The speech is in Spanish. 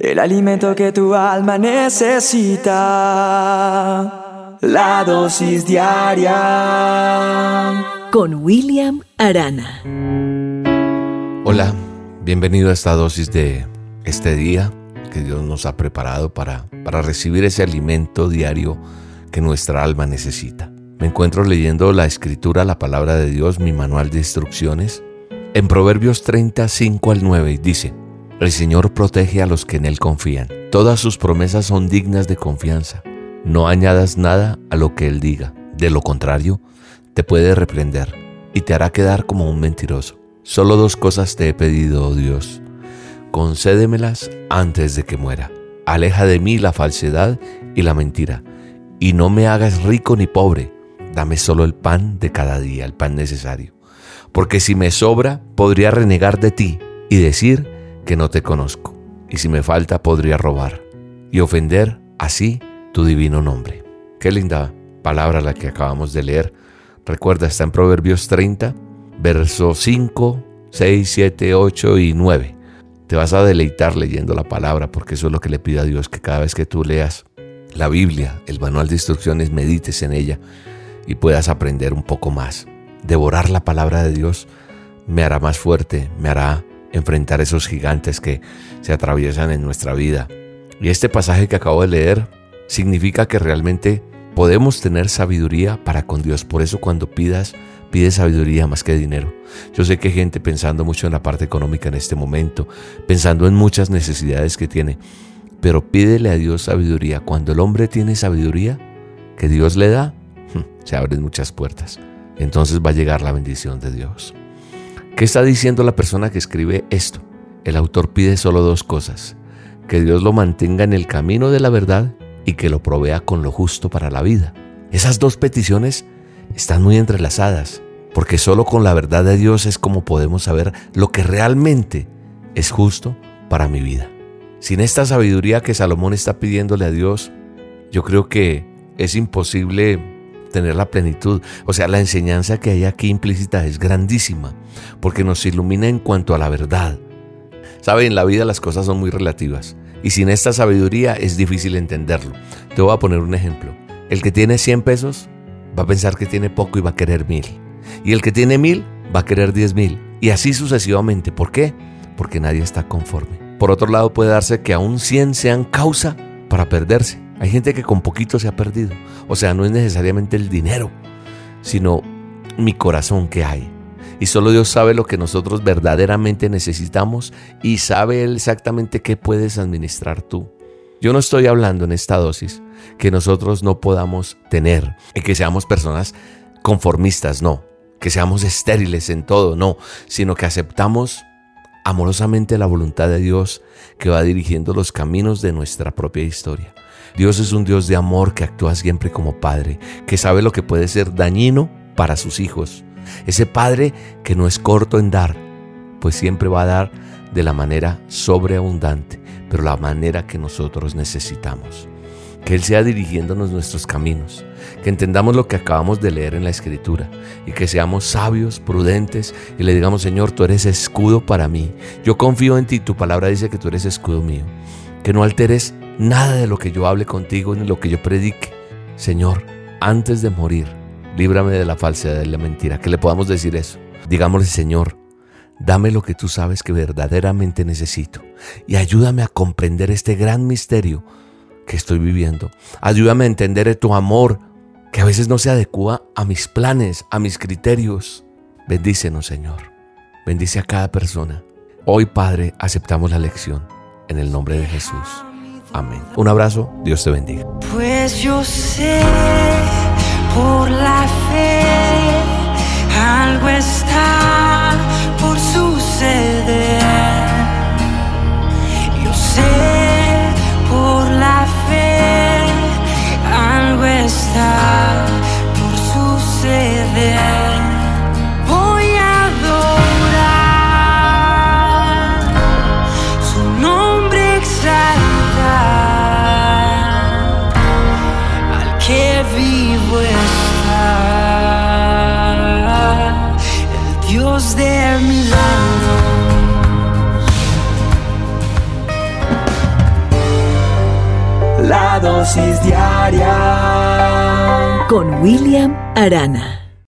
El alimento que tu alma necesita. La dosis diaria. Con William Arana. Hola, bienvenido a esta dosis de este día que Dios nos ha preparado para, para recibir ese alimento diario que nuestra alma necesita. Me encuentro leyendo la escritura, la palabra de Dios, mi manual de instrucciones. En Proverbios 35 al 9 dice, el Señor protege a los que en Él confían. Todas sus promesas son dignas de confianza. No añadas nada a lo que Él diga. De lo contrario, te puede reprender y te hará quedar como un mentiroso. Solo dos cosas te he pedido, oh Dios. Concédemelas antes de que muera. Aleja de mí la falsedad y la mentira, y no me hagas rico ni pobre. Dame solo el pan de cada día, el pan necesario. Porque si me sobra, podría renegar de ti y decir, que no te conozco, y si me falta podría robar y ofender así tu divino nombre. Qué linda palabra la que acabamos de leer. Recuerda, está en Proverbios 30, versos 5, 6, 7, 8 y 9. Te vas a deleitar leyendo la palabra porque eso es lo que le pido a Dios, que cada vez que tú leas la Biblia, el manual de instrucciones, medites en ella y puedas aprender un poco más. Devorar la palabra de Dios me hará más fuerte, me hará enfrentar esos gigantes que se atraviesan en nuestra vida. Y este pasaje que acabo de leer significa que realmente podemos tener sabiduría para con Dios. Por eso cuando pidas, pide sabiduría más que dinero. Yo sé que hay gente pensando mucho en la parte económica en este momento, pensando en muchas necesidades que tiene, pero pídele a Dios sabiduría. Cuando el hombre tiene sabiduría que Dios le da, se abren muchas puertas. Entonces va a llegar la bendición de Dios. ¿Qué está diciendo la persona que escribe esto? El autor pide solo dos cosas, que Dios lo mantenga en el camino de la verdad y que lo provea con lo justo para la vida. Esas dos peticiones están muy entrelazadas, porque solo con la verdad de Dios es como podemos saber lo que realmente es justo para mi vida. Sin esta sabiduría que Salomón está pidiéndole a Dios, yo creo que es imposible tener la plenitud. O sea, la enseñanza que hay aquí implícita es grandísima, porque nos ilumina en cuanto a la verdad. Sabe, en la vida las cosas son muy relativas, y sin esta sabiduría es difícil entenderlo. Te voy a poner un ejemplo. El que tiene 100 pesos va a pensar que tiene poco y va a querer mil. Y el que tiene mil va a querer diez mil. Y así sucesivamente. ¿Por qué? Porque nadie está conforme. Por otro lado, puede darse que aún 100 sean causa para perderse. Hay gente que con poquito se ha perdido. O sea, no es necesariamente el dinero, sino mi corazón que hay. Y solo Dios sabe lo que nosotros verdaderamente necesitamos y sabe Él exactamente qué puedes administrar tú. Yo no estoy hablando en esta dosis que nosotros no podamos tener y que seamos personas conformistas, no, que seamos estériles en todo, no, sino que aceptamos amorosamente la voluntad de Dios que va dirigiendo los caminos de nuestra propia historia. Dios es un Dios de amor que actúa siempre como Padre, que sabe lo que puede ser dañino para sus hijos. Ese Padre que no es corto en dar, pues siempre va a dar de la manera sobreabundante, pero la manera que nosotros necesitamos. Que Él sea dirigiéndonos nuestros caminos, que entendamos lo que acabamos de leer en la Escritura y que seamos sabios, prudentes y le digamos, Señor, tú eres escudo para mí. Yo confío en ti, tu palabra dice que tú eres escudo mío. Que no alteres nada de lo que yo hable contigo ni lo que yo predique. Señor, antes de morir, líbrame de la falsedad de la mentira. Que le podamos decir eso. Digámosle, Señor, dame lo que tú sabes que verdaderamente necesito y ayúdame a comprender este gran misterio que estoy viviendo. Ayúdame a entender tu amor que a veces no se adecua a mis planes, a mis criterios. Bendícenos, Señor. Bendice a cada persona. Hoy, Padre, aceptamos la lección en el nombre de Jesús. Amén. Un abrazo, Dios te bendiga. Pues yo sé por la fe algo está vivo está el Dios de milagros. La dosis diaria con William Arana.